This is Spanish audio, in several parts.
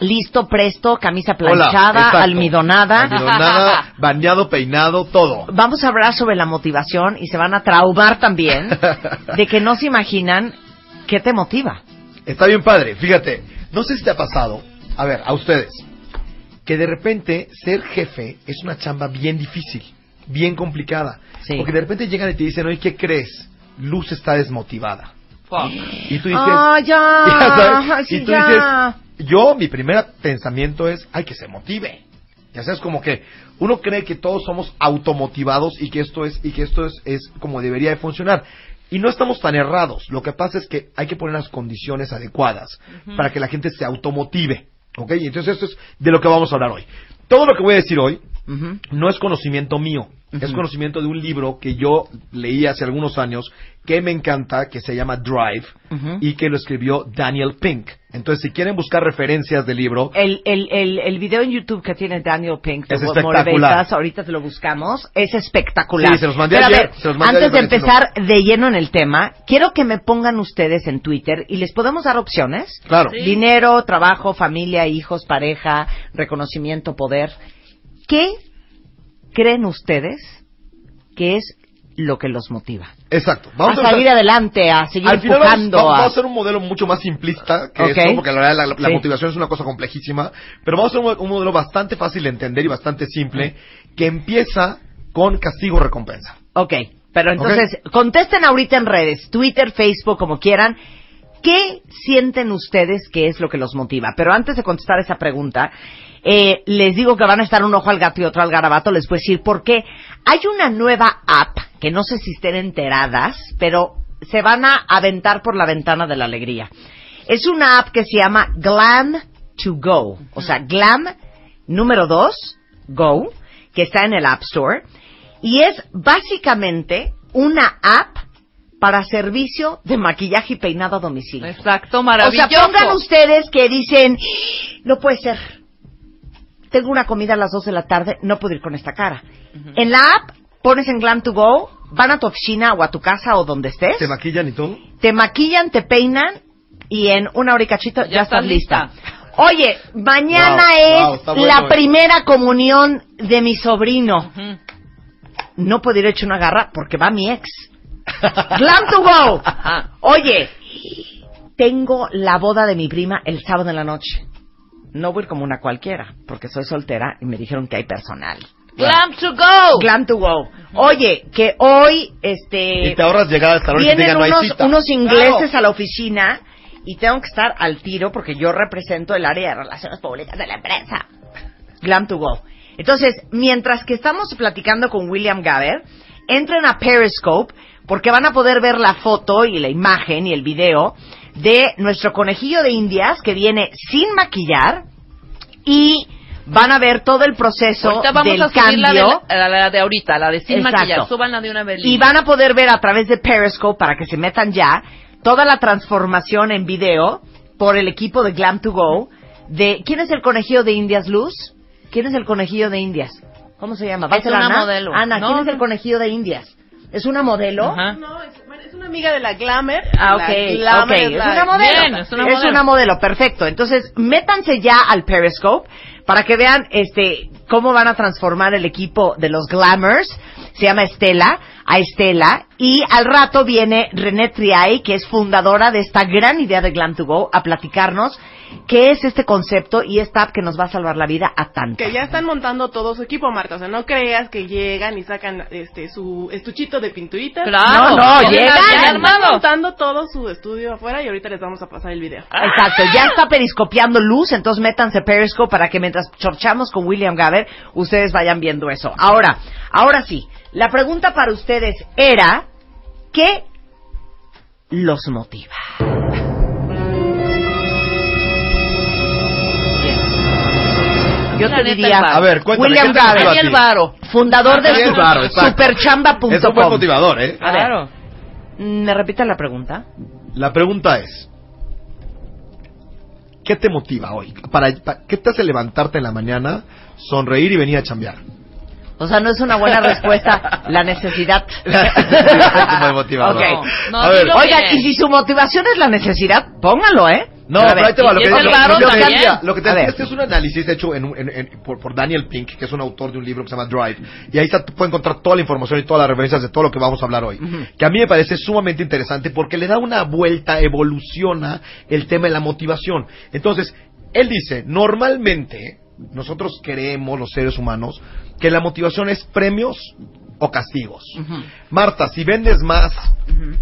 Listo, presto, camisa planchada, almidonada. Almidonada, bañado, peinado, todo. Vamos a hablar sobre la motivación y se van a traumar también de que no se imaginan qué te motiva. Está bien padre, fíjate. No sé si te ha pasado, a ver, a ustedes, que de repente ser jefe es una chamba bien difícil, bien complicada. Sí. Porque de repente llegan y te dicen, oye, ¿qué crees? Luz está desmotivada. Y tú dices, Ah, ya. Ya sabes, Sí, y tú ya. dices, yo, mi primer pensamiento es, ay, que se motive. Ya sabes, como que uno cree que todos somos automotivados y que esto es, y que esto es, es como debería de funcionar. Y no estamos tan errados. Lo que pasa es que hay que poner las condiciones adecuadas para que la gente se automotive. ¿Ok? Y entonces esto es de lo que vamos a hablar hoy. Todo lo que voy a decir hoy no es conocimiento mío, es conocimiento de un libro que yo leí hace algunos años que me encanta, que se llama Drive y que lo escribió Daniel Pink. Entonces, si quieren buscar referencias del libro, El, el, el, el video en YouTube que tiene Daniel Pink de Es espectacular. Ahorita te lo buscamos, es espectacular. Sí, se los mandé Pero a ayer, ver, se los mandé antes de empezar de lleno en el tema, quiero que me pongan ustedes en Twitter y les podemos dar opciones. claro, Dinero, trabajo, familia, hijos, pareja, reconocimiento, poder. ¿Qué creen ustedes que es lo que los motiva? exacto. a empezar- salir adelante, a seguir Al final vamos, empujando. vamos a... a hacer un modelo mucho más simplista que Ok. esto, porque la verdad la, la Sí. motivación es una cosa complejísima, pero vamos a hacer un, un modelo bastante fácil de entender y bastante simple, que empieza con castigo-recompensa. Ok, pero entonces contesten ahorita en redes, Twitter, Facebook, como quieran. ¿Qué sienten ustedes que es lo que los motiva? Pero antes de contestar esa pregunta, eh, les digo que van a estar un ojo al gato y otro al garabato. Les voy a decir por qué. Hay una nueva app que no sé si estén enteradas, pero se van a aventar por la ventana de la alegría. Es una app que se llama Glam to Go. O sea, Glam número 2, Go, que está en el App Store. Y es básicamente una app para servicio de maquillaje y peinado a domicilio. Exacto, O maravilloso. sea, pongan ustedes que dicen, no puede ser. Tengo una comida a las 2 de la tarde, no puedo ir con esta cara. En la app, pones en Glam to Go, van a tu oficina o a tu casa o donde estés, ¿Te maquillan y todo? te maquillan, te peinan y en una hora y cachito ya, Ya estás lista. lista. Oye, mañana Wow, es wow, está bueno, la eh. primera comunión de mi sobrino. No puedo ir hecho una garra porque va mi ex. Glam to go. Oye, tengo la boda de mi prima el sábado en la noche. No voy a ir como una cualquiera, porque soy soltera y me dijeron que hay personal. Glam to go. Glam to go. Oye, que hoy, este... Y te ahorras llegar hasta la hora y te Vienen digan, no hay unos, cita. unos ingleses Claro. a la oficina y tengo que estar al tiro porque yo represento el área de relaciones públicas de la empresa. Glam to go. Entonces, mientras que estamos platicando con William Gaber, entren a Periscope porque van a poder ver la foto y la imagen y el video de nuestro conejillo de indias que viene sin maquillar y van a ver todo el proceso Ahorita vamos del a subir la de, cambio la, la de ahorita, la de sin Exacto. maquillar. Súbanla de una vez. y van a poder ver a través de Periscope para que se metan ya toda la transformación en video por el equipo de Glam to Go de ¿quién es el conejillo de Indias Luz? ¿Quién es el conejillo de Indias? ¿Cómo se llama? ¿Va a ser Ana? modelo. Ana, ¿quién No, es el conejillo de Indias? ¿Es una modelo? Ajá. No, es, es una amiga de la Glamour. Ah, La ok, Glamour ok. Es la- una modelo. Bien, es una Es modelo. una modelo, perfecto. Entonces, métanse ya al Periscope para que vean este cómo van a transformar el equipo de los Glamours. Se llama Estela, a Estela. Y al rato viene René Triay, que es fundadora de esta gran idea de Glam to Go, a platicarnos qué es este concepto y esta app que nos va a salvar la vida a tantos. Que ya están montando todo su equipo, Marta. O sea, no creas que llegan y sacan este su estuchito de pinturita. Claro. No, no, Ya llegan, Ya están armado. montando todo su estudio afuera y ahorita les vamos a pasar el video. Exacto, ya está periscopiando luz, entonces métanse Periscope para que mientras chorchamos con William Gaber, ustedes vayan viendo eso. Ahora, ahora sí, la pregunta para ustedes era, ¿qué los motiva? Yo La te diría. A ver, cuéntame, William ¿qué te motiva Gaber, a Daniel? Varo. fundador de Daniel superchamba.com. Es un buen motivador, ¿eh? A ver. Claro. ¿Me repite la pregunta? La pregunta es, ¿qué te motiva hoy? Para, pa- ¿Qué te hace levantarte en la mañana, sonreír y venir a chambear? O sea, no es una buena respuesta la necesidad. Como de motivador. Ok. No, a ver, dilo Oigan, bien. y si su motivación es la necesidad, póngalo, ¿eh? No, pero ver, ahí te va. Lo que, lo- que te decía, lo que te A decía, ver. este es un análisis hecho en, en- en- por, por Daniel Pink, que es un autor de un libro que se llama Drive. Y ahí está, puede encontrar toda la información y todas las referencias de todo lo que vamos a hablar hoy. Que a mí me parece sumamente interesante porque le da una vuelta, evoluciona el tema de la motivación. Entonces, él dice, normalmente nosotros creemos, los seres humanos, que la motivación es premios o castigos. Marta, si vendes más...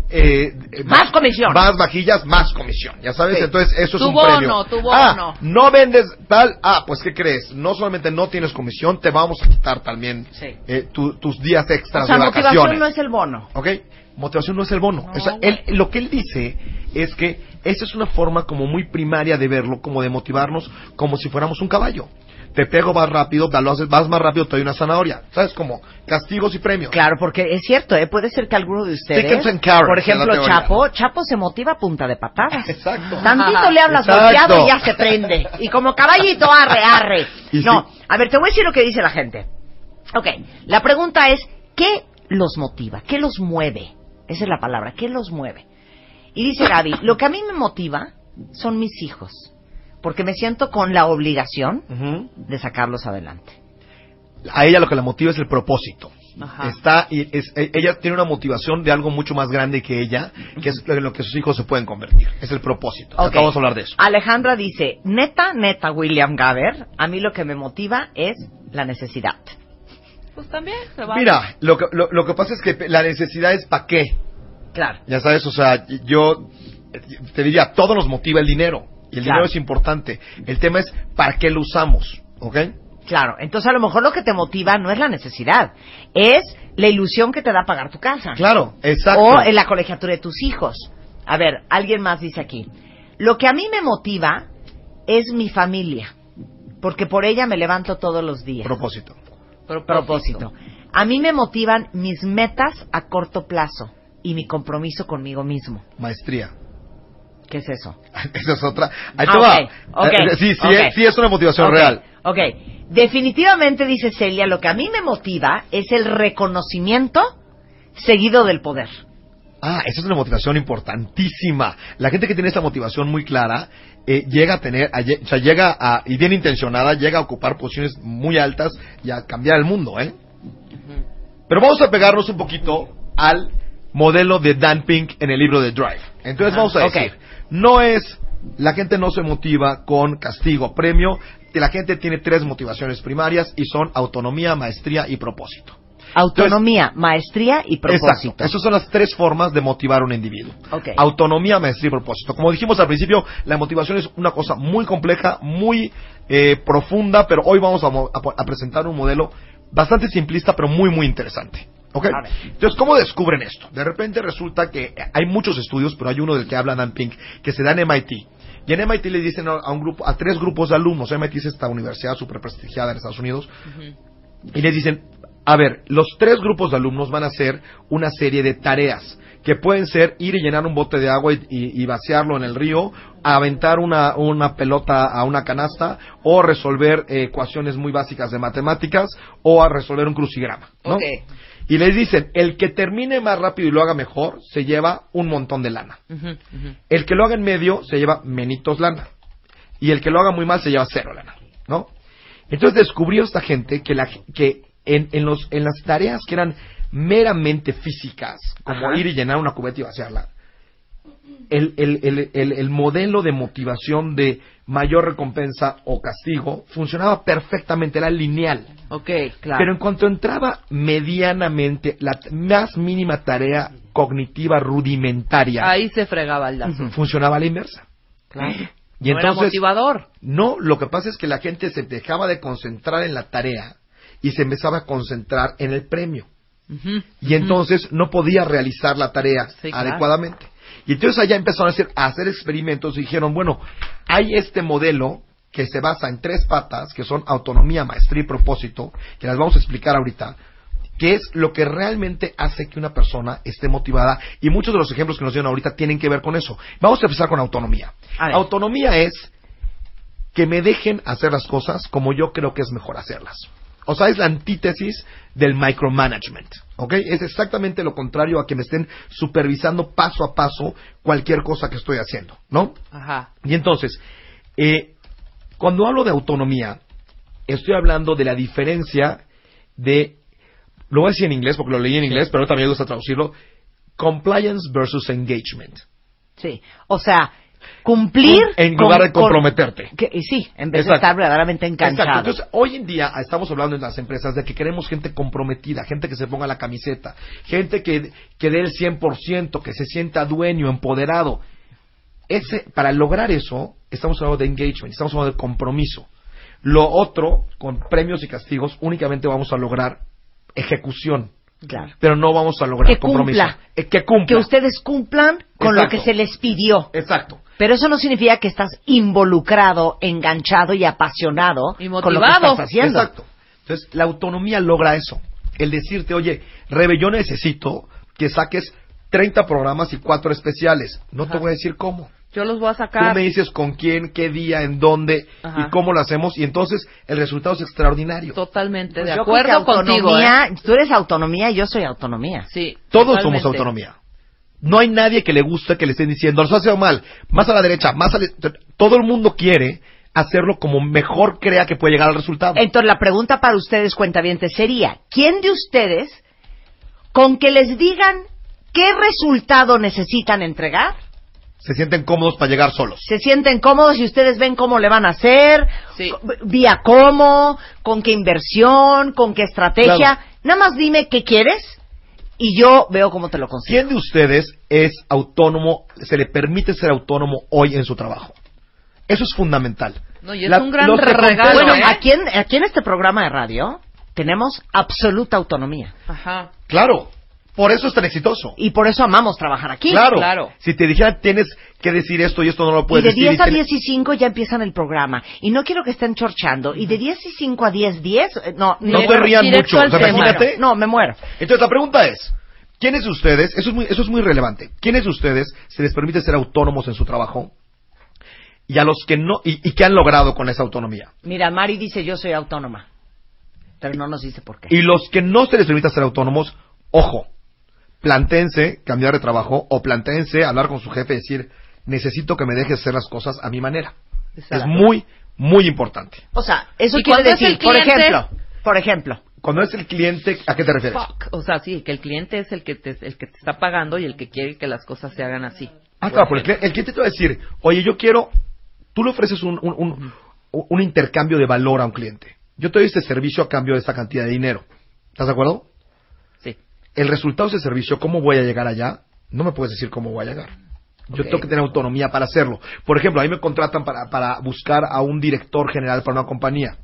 eh, eh, Más comisión. Más vajillas, más comisión. Ya sabes, Sí. entonces eso es un bono, premio. tu Ah, bono. no vendes tal. Ah, pues ¿qué crees? No solamente no tienes comisión, te vamos a quitar también Sí. eh, tu- tus días extras O sea, de motivación vacaciones. no es el bono. ¿Ok? Motivación no es el bono. No, O sea, él- lo que él dice es que esa es una forma como muy primaria de verlo, como de motivarnos, como si fuéramos un caballo. Te pego más rápido, lo haces- vas más rápido, te doy una zanahoria. ¿Sabes? Como castigos y premios. Claro, porque es cierto, ¿eh? puede ser que alguno de ustedes, Tickets and carrots, por ejemplo. Chapo, Chapo se motiva a punta de patadas. Exacto. Tantito le hablas volteado y ya se prende. Y como caballito, arre, arre. No, a ver, te voy a decir lo que dice la gente. Ok, la pregunta es, ¿qué los motiva? ¿Qué los mueve? Esa es la palabra, ¿qué los mueve? Y dice Gaby, lo que a mí me motiva son mis hijos, porque me siento con la obligación Ujú. de sacarlos adelante. A ella lo que la motiva es el propósito. Ajá. Está y es, e- ella tiene una motivación de algo mucho más grande que ella, que es en lo que sus hijos se pueden convertir. Es el propósito. Ok. Acabamos de hablar de eso. Alejandra dice, neta, neta, William Gaber, a mí lo que me motiva es la necesidad. Pues también se va. Mira, lo que, lo, lo que pasa es que la necesidad es para qué. Claro. Ya sabes, o sea, yo te diría, todo nos motiva el dinero. Y el Claro. dinero es importante. El tema es para qué lo usamos. ¿Ok? Claro, entonces a lo mejor lo que te motiva no es la necesidad, es la ilusión que te da pagar tu casa. Claro, exacto. O en la colegiatura de tus hijos. A ver, alguien más dice aquí, lo que a mí me motiva es mi familia, porque por ella me levanto todos los días. Propósito. Propósito. A mí me motivan mis metas a corto plazo y mi compromiso conmigo mismo. Maestría. ¿Qué es eso? Esa es otra. Ahí Ah, te va. ok, Eh, Sí, sí, es, sí es una motivación real. Ok, definitivamente dice Celia, lo que a mí me motiva es el reconocimiento seguido del poder. Ah, esa es una motivación importantísima. La gente que tiene esa motivación muy clara eh, llega a tener, a o sea, llega a, y bien intencionada, llega a ocupar posiciones muy altas y a cambiar el mundo, ¿eh? Pero vamos a pegarnos un poquito al modelo de Dan Pink en el libro de Drive. Entonces vamos a decir, no es, la gente no se motiva con castigo, premio, la gente tiene tres motivaciones primarias y son autonomía, maestría y propósito. Autonomía, maestría y propósito. Exacto. Esas son las tres formas de motivar a un individuo. Ok. Autonomía, maestría y propósito. Como dijimos al principio, la motivación es una cosa muy compleja, muy eh, profunda, pero hoy vamos a, a presentar un modelo bastante simplista, pero muy, muy interesante. ¿Ok? Entonces, ¿cómo descubren esto? De repente resulta que hay muchos estudios, pero hay uno del que habla Dan Pink, que se da en MIT. Y en MIT le dicen a a un grupo, a tres grupos de alumnos, MIT es esta universidad súper prestigiada en Estados Unidos, y les dicen, a ver, los tres grupos de alumnos van a hacer una serie de tareas que pueden ser ir y llenar un bote de agua y, y- y vaciarlo en el río, aventar una, una pelota a una canasta o resolver eh, ecuaciones muy básicas de matemáticas o a resolver un crucigrama. ¿no? Y les dicen, el que termine más rápido y lo haga mejor se lleva un montón de lana. El que lo haga en medio se lleva menitos lana. Y el que lo haga muy mal se lleva cero lana, ¿no? Entonces descubrió esta gente que, la, que en, en, los, en las tareas que eran meramente físicas, como Ajá. ir y llenar una cubeta y vaciarla, el, el, el, el, el modelo de motivación de mayor recompensa o castigo funcionaba perfectamente, era lineal. Ok, claro. Pero en cuanto entraba medianamente la más mínima tarea cognitiva rudimentaria, Ahí se fregaba el lazo. funcionaba a la inversa. Claro. Y no era entonces, motivador. no, lo que pasa es que la gente se dejaba de concentrar en la tarea y se empezaba a concentrar en el premio. Y entonces no podía realizar la tarea Sí, claro. adecuadamente. Y entonces allá empezaron a hacer, a hacer experimentos y dijeron, bueno, hay este modelo que se basa en tres patas, que son autonomía, maestría y propósito, que las vamos a explicar ahorita, que es lo que realmente hace que una persona esté motivada. Y muchos de los ejemplos que nos dieron ahorita tienen que ver con eso. Vamos a empezar con autonomía. Autonomía es que me dejen hacer las cosas como yo creo que es mejor hacerlas. O sea, es la antítesis del micromanagement. ¿Ok? Es exactamente lo contrario a que me estén supervisando paso a paso cualquier cosa que estoy haciendo. ¿No? Ajá. Y entonces, eh, cuando hablo de autonomía, estoy hablando de la diferencia de, lo voy a decir en inglés porque lo leí en inglés, pero también me gusta traducirlo, compliance versus engagement. Sí. O sea, cumplir. En lugar de comprometerte. que- y sí, en vez Exacto. de estar verdaderamente Exacto. enganchado. Entonces, hoy en día estamos hablando en las empresas de que queremos gente comprometida, gente que se ponga la camiseta, gente que, que dé el 100%, que se sienta dueño, empoderado. Ese, para lograr eso, estamos hablando de engagement, estamos hablando de compromiso. Lo otro, con premios y castigos, únicamente vamos a lograr ejecución, Claro. pero no vamos a lograr Que compromiso. cumpla. Eh, que cumpla. Que ustedes cumplan con lo Exacto. que se les pidió. Exacto. Pero eso no significa que estás involucrado, enganchado y apasionado Y con lo que motivado. estás haciendo. Exacto. Entonces, la autonomía logra eso. El decirte, oye, Rebe, yo necesito que saques 30 programas y 4 especiales. No te voy a decir cómo. Yo los voy a Tú sacar. me dices con quién, qué día, en dónde Ajá. y cómo lo hacemos. Y entonces el resultado es extraordinario. Totalmente Pues de acuerdo contigo. autonomía, ¿eh? Tú eres autonomía y yo soy autonomía. Sí. Todos totalmente. somos autonomía. No hay nadie que le guste que le estén diciendo, lo hace mal, más a la derecha, más a la... Todo el mundo quiere hacerlo como mejor crea que puede llegar al resultado. Entonces la pregunta para ustedes, cuentavientes, sería, ¿quién de ustedes, con que les digan qué resultado necesitan entregar, Se sienten cómodos para llegar solos. se sienten cómodos y ustedes ven cómo le van a hacer, Sí. vía cómo, con qué inversión, con qué estrategia? Claro. Nada más dime qué quieres y yo veo cómo te lo consigo. ¿Quién de ustedes es autónomo, se le permite ser autónomo hoy en su trabajo? Eso es fundamental. No, y es La- un gran regalo, Bueno, ¿eh? aquí en, aquí en este programa de radio tenemos absoluta autonomía Ajá. Claro, por eso es tan exitoso. y por eso amamos trabajar aquí. claro, claro. Si te dijeran tienes que decir esto y esto no lo Y puedes de decir. 10 a tienes- 10 y 5 ya empiezan el programa. Y no quiero que estén chorchando. Y de 10 y 5 a 10, 10, eh, no, No muero. rían mucho. al O sea, tema. imagínate. No, me muero. Entonces la pregunta es, ¿quiénes de ustedes, eso es muy, eso es muy relevante, ¿quiénes de ustedes se les permite ser autónomos en su trabajo? Y a los que no, y, y qué han logrado con esa autonomía. Mira, Mari dice yo soy autónoma. Pero no nos dice por qué. Y los que no se les permite ser autónomos, ojo, plantéense cambiar de trabajo o plantéense hablar con su jefe y decir, necesito que me dejes hacer las cosas a mi manera. Exacto. Es muy, muy importante. O sea, eso ¿Y quiere decir, el por ejemplo, por ejemplo, Cuando es el cliente, ¿a qué te refieres? Fuck. O sea, sí, que el cliente es el que te, el que te está pagando y el que quiere que las cosas se hagan así. Ah, claro, porque el, cli- el cliente te va a decir, oye, yo quiero, tú le ofreces un, un, un- un intercambio de valor a un cliente. Yo te doy este servicio a cambio de esta cantidad de dinero. ¿Estás de acuerdo? El resultado de ese servicio, ¿cómo voy a llegar allá? No me puedes decir cómo voy a llegar. Yo tengo que tener autonomía para hacerlo. Por ejemplo, a mí me contratan para, para buscar a un director general para una compañía.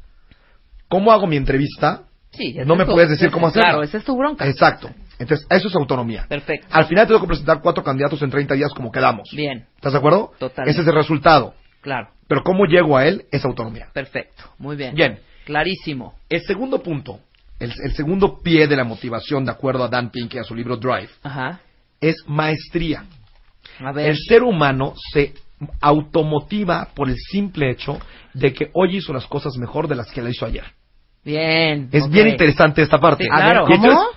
¿Cómo hago mi entrevista? Sí, no me puedes decir cómo hacerlo. Claro, esa es tu bronca. Exacto. Entonces, eso es autonomía. Perfecto. Al final tengo que presentar cuatro candidatos en 30 días como quedamos. Bien, ¿Estás de acuerdo? Totalmente. Ese es el resultado. claro. Pero cómo llego a él es autonomía. Perfecto. Muy bien. Bien. Clarísimo. El segundo punto, el, el segundo pie de la motivación, de acuerdo a Dan Pink y a su libro Drive, Ajá. es maestría. A ver. El ser humano se automotiva por el simple hecho de que hoy hizo las cosas mejor de las que la hizo ayer. Bien. Es bien interesante esta parte. Sí, claro. Y entonces, ¿Cómo?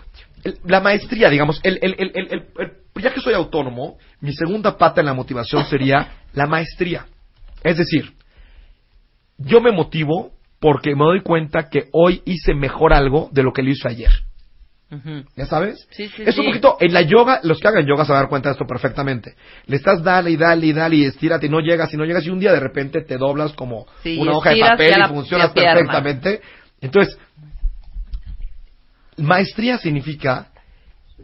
el- la maestría, digamos, el, el- el- el- el- el- ya que soy autónomo, mi segunda pata en la motivación sería la maestría. Es decir, yo me motivo porque me doy cuenta que hoy hice mejor algo de lo que lo hice ayer. ¿Ya sabes? Sí, sí, es un sí. poquito, en la yoga, los que hagan yoga se van a dar cuenta de esto perfectamente. Le estás dale y dale y dale y estírate y no llegas y no llegas y un día de repente te doblas como una hoja de papel y la- funcionas perfectamente. Entonces, maestría significa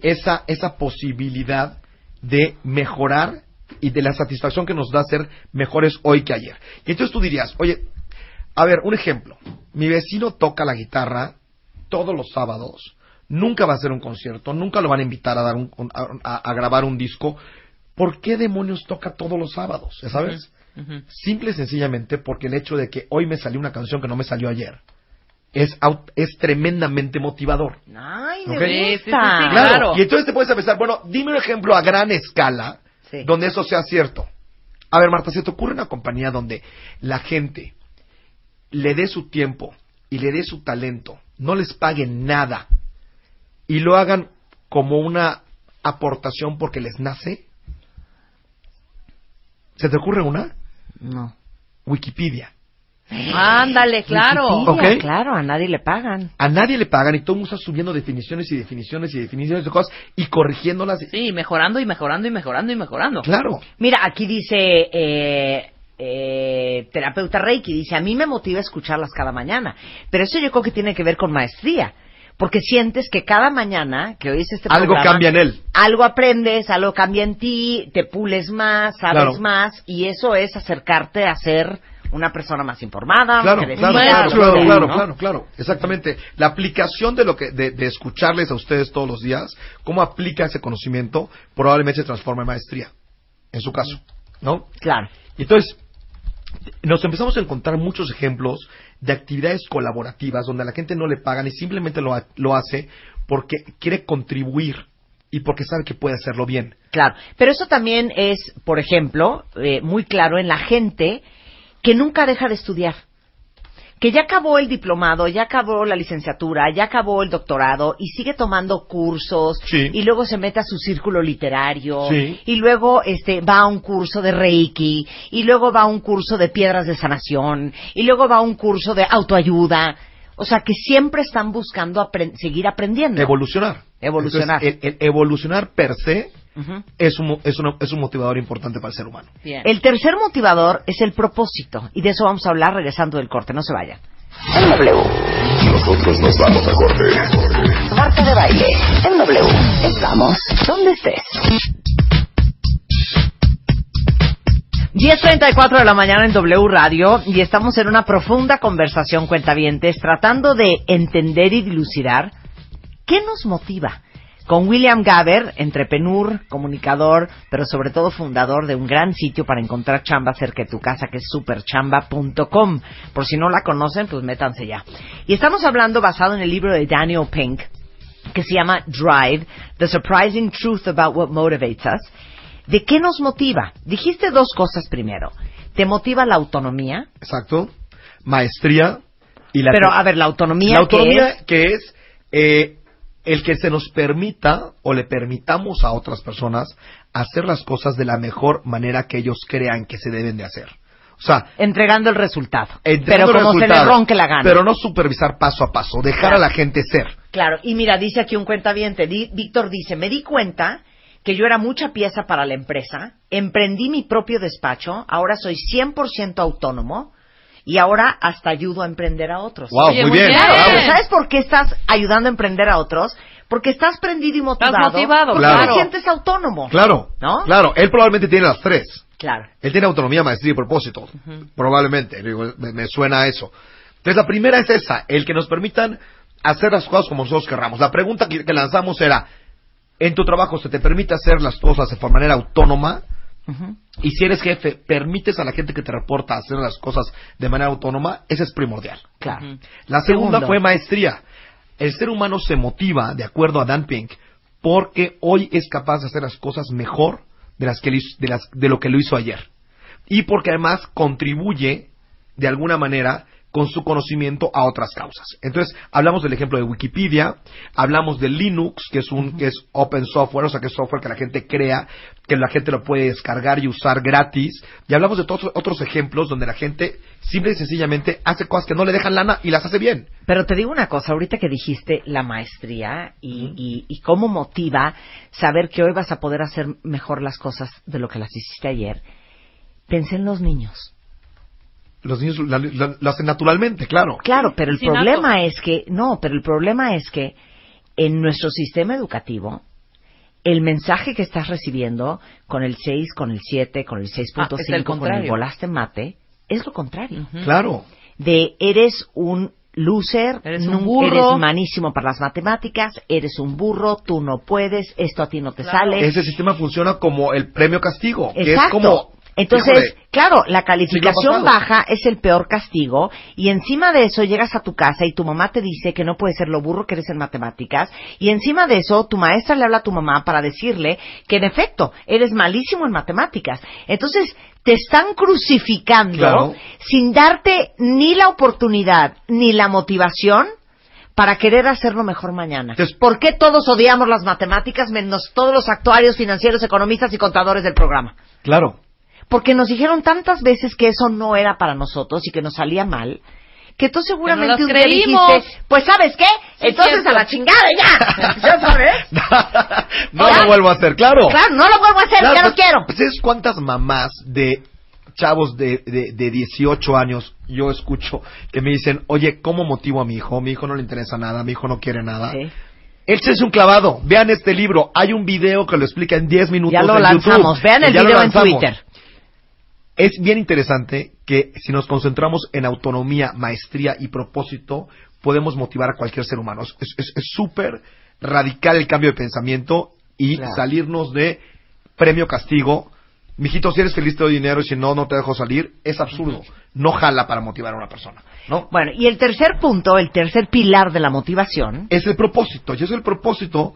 esa, esa posibilidad de mejorar y de la satisfacción que nos da ser mejores hoy que ayer. Y entonces tú dirías, oye, a ver, un ejemplo. Mi vecino toca la guitarra todos los sábados. Nunca va a hacer un concierto, nunca lo van a invitar a, dar un- a, a grabar un disco. ¿Por qué demonios toca todos los sábados? ¿Ya sabes? Simple y sencillamente porque el hecho de que hoy me salió una canción que no me salió ayer es, au- es tremendamente motivador. Ay, me Ok. Sí, sí, sí, sí, gusta. Claro. Y entonces te puedes empezar, bueno, dime un ejemplo a gran escala Sí. donde eso sea cierto. A ver, Marta, ¿se te ocurre una compañía donde la gente le dé su tiempo y le dé su talento, no les paguen nada y lo hagan como una aportación porque les nace? ¿Se te ocurre una? No. Wikipedia. Ándale, claro. Wikipedia, Ok. claro, a nadie le pagan. A nadie le pagan y todo el mundo está subiendo definiciones y definiciones y definiciones de cosas y corrigiéndolas. Sí, mejorando y mejorando y mejorando y mejorando. Claro. Mira, aquí dice eh, eh, terapeuta Reiki, dice, a mí me motiva escucharlas cada mañana, pero eso yo creo que tiene que ver con maestría, porque sientes que cada mañana que oyes este Algo programa, cambia en él. algo aprendes, algo cambia en ti, te pules más, sabes Claro. más, y eso es acercarte a ser una persona más informada, Claro, que claro, claro, claro, sea, claro, ¿no? claro, claro, exactamente. La aplicación de lo que, de, de escucharles a ustedes todos los días, cómo aplica ese conocimiento, probablemente se transforma en maestría, en su caso, ¿no? Claro. Entonces, nos empezamos a encontrar muchos ejemplos de actividades colaborativas donde a la gente no le pagan y simplemente lo, lo hace porque quiere contribuir y porque sabe que puede hacerlo bien. Claro, pero eso también es, por ejemplo, eh, muy claro en la gente que nunca deja de estudiar. Que ya acabó el diplomado, ya acabó la licenciatura, ya acabó el doctorado y sigue tomando cursos Sí. y luego se mete a su círculo literario Sí. y luego este va a un curso de Reiki y luego va a un curso de piedras de sanación y luego va a un curso de autoayuda. O sea, que siempre están buscando seguir aprendiendo. Evolucionar. Evolucionar. Entonces, el- el evolucionar per se Ujú. es un, es, una- es un motivador importante para el ser humano. Bien. El tercer motivador es el propósito, y de eso vamos a hablar regresando del corte, no se vayan. En W, Nosotros nos vamos a corte. Marta de Baile, en W, estamos donde estés. 10.34 de la mañana en W Radio y estamos en una profunda conversación, cuentavientes, tratando de entender y dilucidar qué nos motiva. Con William Gaber, entrepenur, comunicador, pero sobre todo fundador de un gran sitio para encontrar chamba cerca de tu casa que es superchamba.com. Por si no la conocen, pues métanse ya. Y estamos hablando basado en el libro de Daniel Pink, que se llama Drive, The Surprising Truth About What Motivates Us. ¿De qué nos motiva? Dijiste dos cosas primero. ¿Te motiva la autonomía? Exacto. Maestría y la Pero, a ver, la autonomía, La autonomía ¿qué que es, eh, el que se nos permita o le permitamos a otras personas hacer las cosas de la mejor manera que ellos crean que se deben de hacer. O sea? Entregando el resultado. entregando pero como el se le resultado, ronque la gana. Pero no supervisar paso a paso, dejar Claro. a la gente ser. Claro, y mira, dice aquí un cuentaviente, Di- Víctor dice, me di cuenta que yo era mucha pieza para la empresa, emprendí mi propio despacho, ahora soy 100% autónomo y ahora hasta ayudo a emprender a otros. Wow, Oye, muy muy bien. ¿Sabes por qué estás ayudando a emprender a otros? Porque estás prendido y motivado. motivado, porque claro. te sientes autónomo. Claro, ¿No? claro. Él probablemente tiene las tres. Claro. Él tiene autonomía, maestría y propósito. Probablemente. Me, me suena a eso. Entonces, la primera es esa, el que nos permitan hacer las cosas como nosotros querramos. La pregunta que, que lanzamos era, ¿en tu trabajo se te permite hacer las cosas de manera autónoma? Y si eres jefe, ¿permites a la gente que te reporta hacer las cosas de manera autónoma? Ese es primordial. Claro. La segunda Segundo. fue maestría. El ser humano se motiva, de acuerdo a Dan Pink, porque hoy es capaz de hacer las cosas mejor de, las que de, las- de lo que lo hizo ayer. Y porque además contribuye, de alguna manera, con su conocimiento a otras causas. Entonces, hablamos del ejemplo de Wikipedia, hablamos de Linux, que es un que es open software, o sea, que es software que la gente crea, que la gente lo puede descargar y usar gratis, y hablamos de todos otros ejemplos donde la gente simple y sencillamente hace cosas que no le dejan lana y las hace bien. Pero te digo una cosa, ahorita que dijiste la maestría y, y- y cómo motiva saber que hoy vas a poder hacer mejor las cosas de lo que las hiciste ayer, pensé en los niños. Los niños la- la- lo hacen naturalmente, claro. Claro, pero el Sí, problema es que, no, pero el problema es que en nuestro sistema educativo, el mensaje que estás recibiendo con el 6, con el 7, con el 6.5, Ah, con el volaste mate, es lo contrario. Claro. De eres un loser, Eres un burro. eres manísimo para las matemáticas, eres un burro, tú no puedes, esto a ti no te Claro. sale. Ese sistema funciona como el premio castigo, que es como Entonces, híjole, claro, la calificación baja es el peor castigo y encima de eso llegas a tu casa y tu mamá te dice que no puedes ser lo burro que eres en matemáticas y encima de eso tu maestra le habla a tu mamá para decirle que en efecto eres malísimo en matemáticas. Entonces, te están crucificando Claro. sin darte ni la oportunidad ni la motivación para querer hacerlo mejor mañana. ¿Por qué todos odiamos las matemáticas menos todos los actuarios, financieros, economistas y contadores del programa? claro. Porque nos dijeron tantas veces que eso no era para nosotros y que nos salía mal, que tú seguramente las un día creímos. dijiste, pues ¿sabes qué? Sí, Entonces cierto. a la chingada ya. ¿Ya sabes? no Ya. lo vuelvo a hacer, claro. Claro, no lo vuelvo a hacer, Claro, ya no pues, quiero. pues, ¿Sabes cuántas mamás de chavos de, de, de 18 años yo escucho que me dicen, oye, ¿cómo motivo a mi hijo? Mi hijo no le interesa nada, mi hijo no quiere nada. Sí. Échense un clavado, vean este libro, hay un video que lo explica en 10 minutos Ya lo en lanzamos, YouTube. vean el Ya video en. Twitter. Es bien interesante que si nos concentramos en autonomía, maestría y propósito, podemos motivar a cualquier ser humano. Es es- es súper radical el cambio de pensamiento y Claro. salirnos de premio castigo. Mijito, si eres feliz te doy dinero y si no, no te dejo salir. Es absurdo. No jala para motivar a una persona. ¿no? Bueno, y el tercer punto, el tercer pilar de la motivación, es el propósito. Y eso el propósito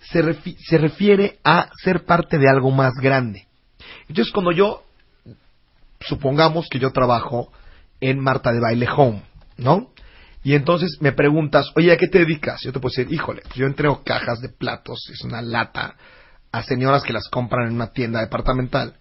se, refi- se refiere a ser parte de algo más grande. Entonces, cuando yo, supongamos que yo trabajo en Marta de Baile Home, ¿no? Y entonces me preguntas, oye, ¿a qué te dedicas? Yo te puedo decir, híjole, pues yo entrego cajas de platos, es una lata, a señoras que las compran en una tienda departamental.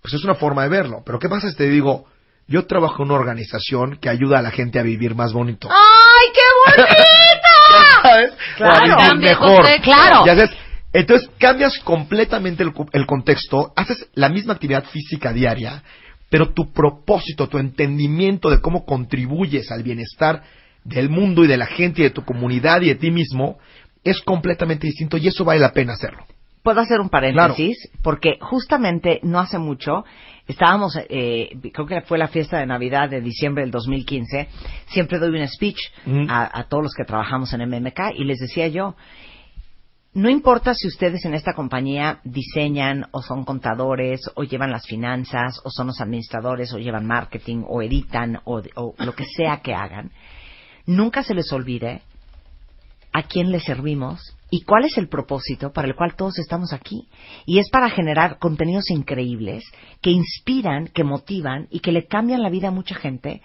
Pues es una forma de verlo. Pero ¿qué pasa si te digo, yo trabajo en una organización que ayuda a la gente a vivir más bonito? ¡Ay, qué bonito! ¿Sabes? Claro. O a vivir Cambia el mejor. contexto. Claro. Ya sabes, entonces cambias completamente el, el contexto, haces la misma actividad física diaria, pero tu propósito, tu entendimiento de cómo contribuyes al bienestar del mundo y de la gente y de tu comunidad y de ti mismo es completamente distinto y eso vale la pena hacerlo. Puedo hacer un paréntesis, porque justamente no hace mucho estábamos, eh, creo que fue la fiesta de Navidad de diciembre del 2015, siempre doy un speech Mm. a, a todos los que trabajamos en MMK y les decía yo, no importa si ustedes en esta compañía diseñan o son contadores o llevan las finanzas o son los administradores o llevan marketing o editan o, o lo que sea que hagan, nunca se les olvide a quién le servimos y cuál es el propósito para el cual todos estamos aquí. Y es para generar contenidos increíbles que inspiran, que motivan y que le cambian la vida a mucha gente,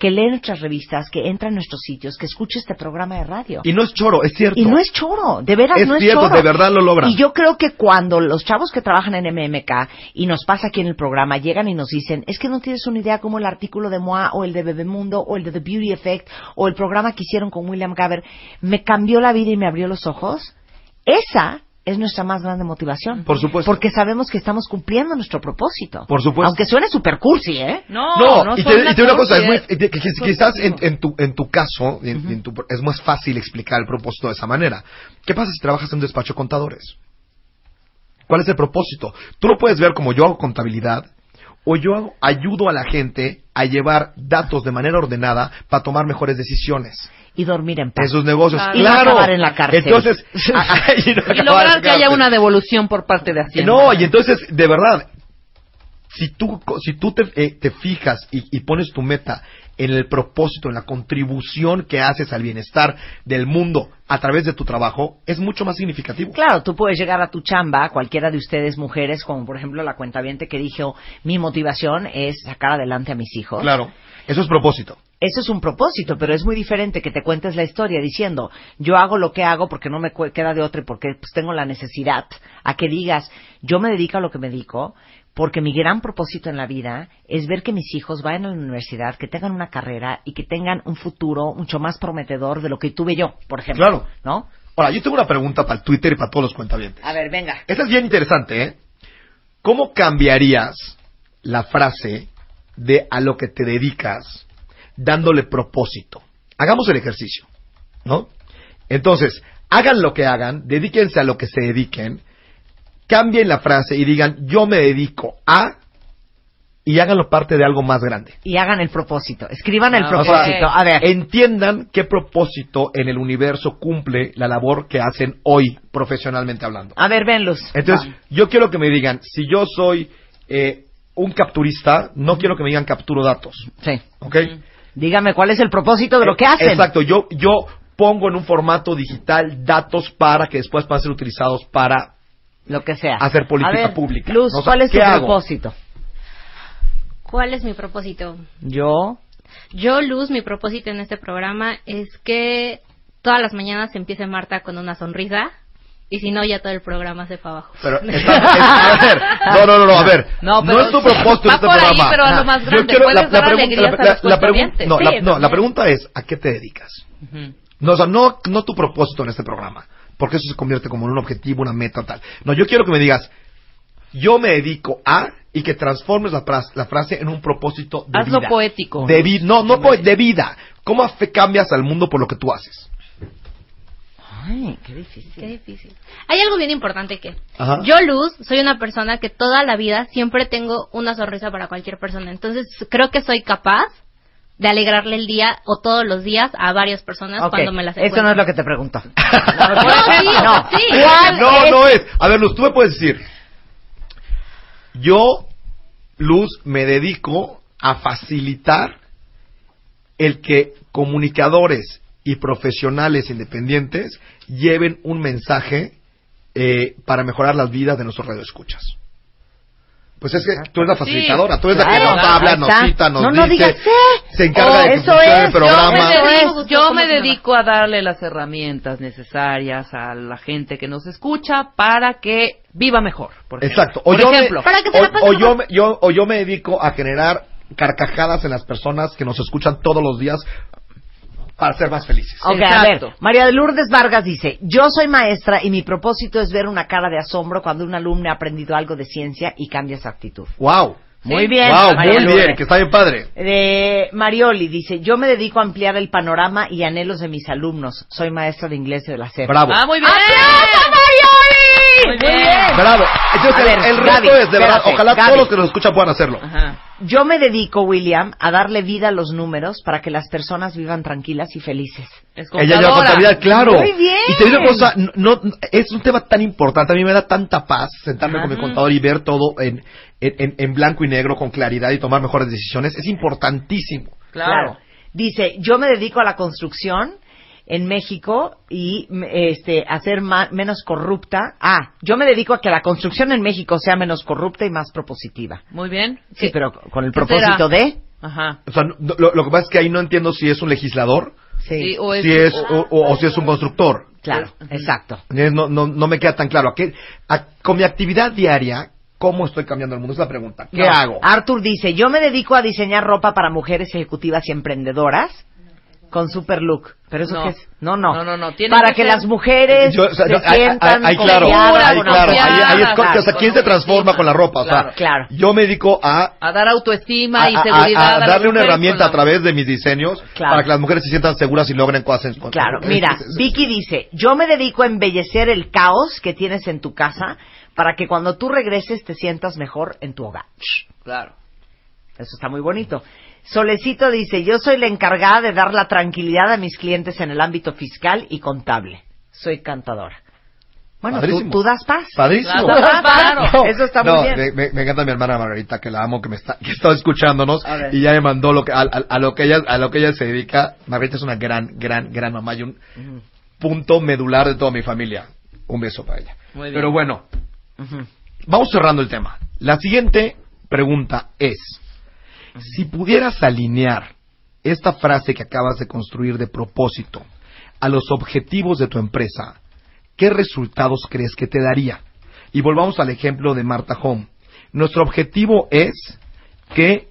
que lee nuestras revistas, que entra en nuestros sitios, que escucha este programa de radio. Y no es choro, es cierto. Y no es choro, de veras Es no es cierto, choro. de verdad lo logran. Y yo creo que cuando los chavos que trabajan en MMK y nos pasa aquí en el programa llegan y nos dicen, es que no tienes una idea como el artículo de Moa o el de Bebemundo o el de The Beauty Effect o el programa que hicieron con William Gaber me cambió la vida y me abrió los ojos. Esa es nuestra más grande motivación. Por supuesto. Porque sabemos que estamos cumpliendo nuestro propósito. Por supuesto. Aunque suene super cursi, ¿eh? No, No, no, y, te, y te digo una cosa, es muy, que- que- que- quizás en, en tu, en tu caso, en- en tu- es más fácil explicar el propósito de esa manera. ¿Qué pasa si trabajas en un despacho de contadores? ¿Cuál es el propósito? Tú lo puedes ver como yo hago contabilidad o yo hago- ayudo a la gente a llevar datos de manera ordenada para tomar mejores decisiones Y dormir en paz. en sus negocios. Claro. Y no Claro. acabar en la cárcel. Entonces, y no lograr que haya una devolución por parte de Hacienda. No, y entonces, de verdad, si tú, si tú te, eh, te fijas y, y pones tu meta en el propósito, en la contribución que haces al bienestar del mundo a través de tu trabajo, es mucho más significativo. Claro, tú puedes llegar a tu chamba, cualquiera de ustedes mujeres, como por ejemplo la cuentaviente que dijo, mi motivación es sacar adelante a mis hijos. Claro, eso es propósito. Eso es un propósito, pero es muy diferente que te cuentes la historia diciendo, yo hago lo que hago porque no me queda de otra y porque pues, tengo la necesidad, a que digas, yo me dedico a lo que me dedico porque mi gran propósito en la vida es ver que mis hijos vayan a la universidad, que tengan una carrera y que tengan un futuro mucho más prometedor de lo que tuve yo, por ejemplo. Claro. ¿No? Ahora, yo tengo una pregunta para el Twitter y para todos los cuentavientes. A ver, venga. Esta es bien interesante, ¿eh? ¿Cómo cambiarías la frase de a lo que te dedicas dándole propósito? Hagamos el ejercicio, ¿no? Entonces, hagan lo que hagan, dedíquense a lo que se dediquen, cambien la frase y digan yo me dedico a y háganlo parte de algo más grande. Y hagan el propósito. Escriban el Ah, O sea, propósito. A ver. entiendan qué propósito en el universo cumple la labor que hacen hoy profesionalmente hablando. A ver, ven, Luz. Entonces, yo quiero que me digan, si yo soy eh, un capturista, no quiero que me digan capturo datos, Sí. ¿ok? Dígame cuál es el propósito de lo que Eh, hacen. Exacto, yo, yo pongo en un formato digital datos para que después puedan ser utilizados para... Lo que sea. Hacer política A ver, pública. Luz, O sea, ¿cuál es ¿qué tu hago? propósito? ¿Cuál es mi propósito? Yo. Yo, Luz, mi propósito en este programa es que todas las mañanas empiece Marta con una sonrisa y si no, ya todo el programa se fue abajo. Pero está- a ver, no, no, no, no, a ver, No, no, pero es tu propósito este ahí, programa. pero a lo más grande, puedes dar pregunta- alegrías a los la pregun- cuentavientes. no, la, no, la pregunta es, ¿a qué te dedicas? No, o sea, no, no tu propósito en este programa, porque eso se convierte como en un objetivo, una meta tal. No, yo quiero que me digas, yo me dedico a y que transformes la, fras- la frase en un propósito de Hazlo vida. poético. De vi- no, no poe- de vida. ¿Cómo cambias al mundo por lo que tú haces? Ay, qué difícil. Qué difícil. Hay algo bien importante que Ajá. yo, Luz, soy una persona que toda la vida siempre tengo una sonrisa para cualquier persona. Entonces, creo que soy capaz de alegrarle el día o todos los días a varias personas cuando me las Eso encuentro. no es lo que te pregunto. No, sí, no. sí. ¿Cuál No, es? no es. A ver, Luz, tú me puedes decir. Yo, Luz, me dedico a facilitar el que comunicadores y profesionales independientes lleven un mensaje eh, para mejorar las vidas de nuestros radioescuchas. Pues es que tú eres la facilitadora, tú eres la que nos habla, nos cita, nos No, no dice, digas sí. se encarga Oh, de que eso es. el Yo programa. me, dedico, yo ¿Cómo me dedico a darle las herramientas necesarias a la gente que nos escucha para que viva mejor. por ejemplo. Exacto. O Por yo, ejemplo, me, Para que se o- o yo, me- yo- o yo me dedico a generar carcajadas en las personas que nos escuchan todos los días para ser más felices. Ok, a ver. María de Lourdes Vargas dice, yo soy maestra y mi propósito es ver una cara de asombro cuando un alumno ha aprendido algo de ciencia y cambia su actitud. Wow. Muy bien. Wow, María muy Lourdes. bien, que está bien padre. De Marioli dice, yo me dedico a ampliar el panorama y anhelos de mis alumnos. Soy maestra de inglés de la SEP. Bravo. Ah, muy bien. Marioli! Muy bien. Bravo. Entonces, A el, ver, el reto Gaby, es, de verdad, espérate, ojalá Gaby. todos los que nos escuchan puedan hacerlo. Ajá. Yo me dedico, William, a darle vida a los números para que las personas vivan tranquilas y felices. Es Ella lleva contabilidad, claro. Muy bien. Y te digo una cosa, no, no- es un tema tan importante. A mí me da tanta paz sentarme con mi Ajá. contador y ver todo en, en, en- en blanco y negro con claridad y tomar mejores decisiones. Es importantísimo. Claro. Dice, yo me dedico a la construcción en México y este hacer ma- menos corrupta. Ah, yo me dedico a que la construcción en México sea menos corrupta y más propositiva. Muy bien. Sí, ¿Qué- pero con el propósito será? de Ajá. O sea, no- lo, lo que pasa es que ahí no entiendo si es un legislador, Sí, Sí, o es- si es, o, o- o si es un constructor. claro, exacto. Eh, No, no, no me queda tan claro. ¿A qué- a- con mi actividad diaria, ¿cómo estoy cambiando el mundo? Es la pregunta. ¿Qué No. hago? Arthur dice, yo me dedico a diseñar ropa para mujeres ejecutivas y emprendedoras con super look. ¿Pero eso No. qué es? No, no. No, no, no. Tiene Para que las mujeres Yo, o sea, se no, sientan ahí- claro, ahí, claro, ahí, es co- confiadas, o sea, ¿quién se transforma con la ropa? O sea, Claro. Claro. yo me dedico a, A dar autoestima y a- seguridad. a- darle una herramienta a través de mis diseños Claro. para que las mujeres se sientan seguras y logren cosas. en- Claro, mira, Vicky dice, yo me dedico a embellecer el caos que tienes en tu casa para que cuando tú regreses te sientas mejor en tu hogar. Claro. Eso está muy bonito. Solecito dice, yo soy la encargada de dar la tranquilidad a mis clientes en el ámbito fiscal y contable. Soy cantadora. Bueno, tú, das paz. Padrísimo. Claro. Eso está No, muy bien. Me, me- encanta mi hermana Margarita, que la amo, que me está, que está escuchándonos y ya me mandó lo que, a, a- a lo que ella, a lo que ella se dedica. Margarita es una gran, gran, gran mamá y un punto medular de toda mi familia. Un beso para ella. Muy bien. Pero bueno, vamos cerrando el tema. La siguiente pregunta es, si pudieras alinear esta frase que acabas de construir de propósito a los objetivos de tu empresa, ¿qué resultados crees que te daría? Y volvamos al ejemplo de Marta Home. Nuestro objetivo es que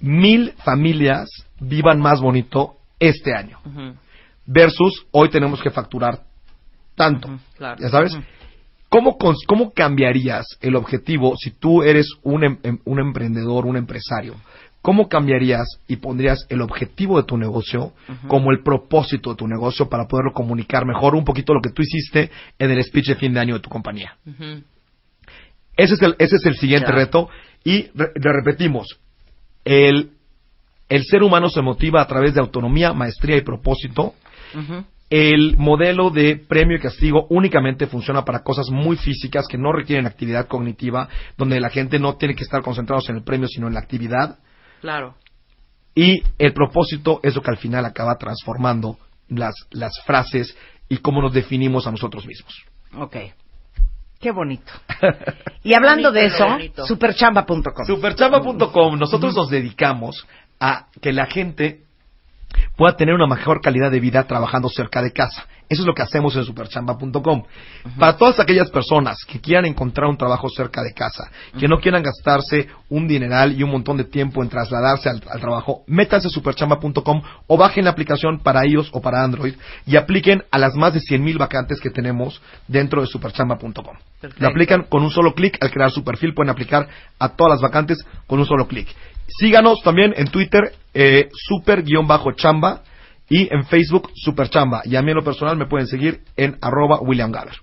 mil familias vivan más bonito este año. Versus hoy tenemos que facturar tanto. claro. ¿Ya sabes? ¿Cómo, ¿Cómo cambiarías el objetivo si tú eres un, em- em- un emprendedor, un empresario? ¿Cómo cambiarías y pondrías el objetivo de tu negocio como el propósito de tu negocio para poderlo comunicar mejor un poquito lo que tú hiciste en el speech de fin de año de tu compañía? Ese es el, ese es el siguiente reto. Y re- le repetimos, el, el ser humano se motiva a través de autonomía, maestría y propósito. El modelo de premio y castigo únicamente funciona para cosas muy físicas que no requieren actividad cognitiva, donde la gente no tiene que estar concentrados en el premio, sino en la actividad. Claro. Y el propósito es lo que al final acaba transformando las, las frases y cómo nos definimos a nosotros mismos. Ok. Qué bonito. Y hablando de eso, superchamba.com. Superchamba.com, nosotros nos dedicamos a que la gente pueda tener una mejor calidad de vida trabajando cerca de casa. Eso es lo que hacemos en superchamba.com. Para todas aquellas personas que quieran encontrar un trabajo cerca de casa, que no quieran gastarse un dineral y un montón de tiempo en trasladarse al, al trabajo, métanse a superchamba.com o bajen la aplicación para iOS o para Android y apliquen a las más de 100.000 vacantes que tenemos dentro de superchamba.com. Lo aplican con un solo clic al crear su perfil, pueden aplicar a todas las vacantes con un solo clic. Síganos también en Twitter, eh, super-chamba y en Facebook, superchamba. Y a mí en lo personal me pueden seguir en arroba William Gaber.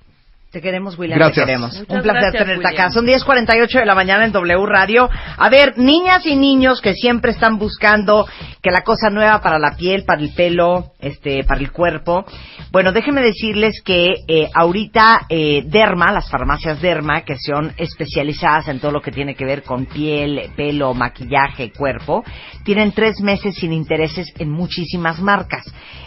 Te queremos, William. Gracias. Te queremos. Muchas Un placer gracias, tenerte William. acá. Son 10.48 de la mañana en W Radio. A ver, niñas y niños que siempre están buscando que la cosa nueva para la piel, para el pelo, este, para el cuerpo. Bueno, déjenme decirles que eh, ahorita eh, Derma, las farmacias Derma, que son especializadas en todo lo que tiene que ver con piel, pelo, maquillaje, cuerpo, tienen tres meses sin intereses en muchísimas marcas.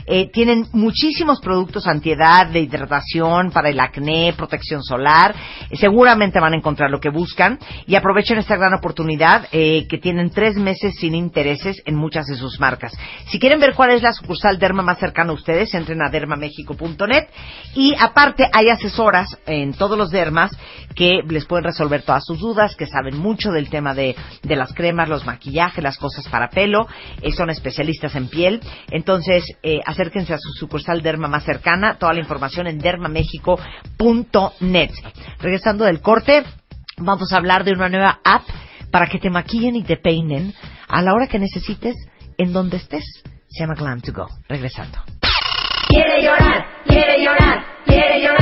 Eh, tienen muchísimos productos antiedad, de hidratación, para el acné, protección solar. Eh, seguramente van a encontrar lo que buscan. Y aprovechen esta gran oportunidad eh, que tienen tres meses sin intereses en muchas de sus marcas. Si quieren ver cuál es la sucursal Derma más cercana a ustedes, entren a dermamexico.net. Y aparte hay asesoras en todos los dermas que les pueden resolver todas sus dudas, que saben mucho del tema de, de las cremas, los maquillajes, las cosas para pelo. eh, son especialistas en piel. Entonces, acérquense a su sucursal Derma más cercana. Toda la información en dermamexico.net. Regresando del corte, vamos a hablar de una nueva app para que te maquillen y te peinen a la hora que necesites, en donde estés. Se llama Glam to Go. Regresando. Quiere llorar, quiere llorar.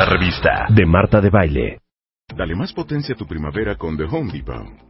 Una revista de Marta de Baile. Dale más potencia a tu primavera con The Home Depot.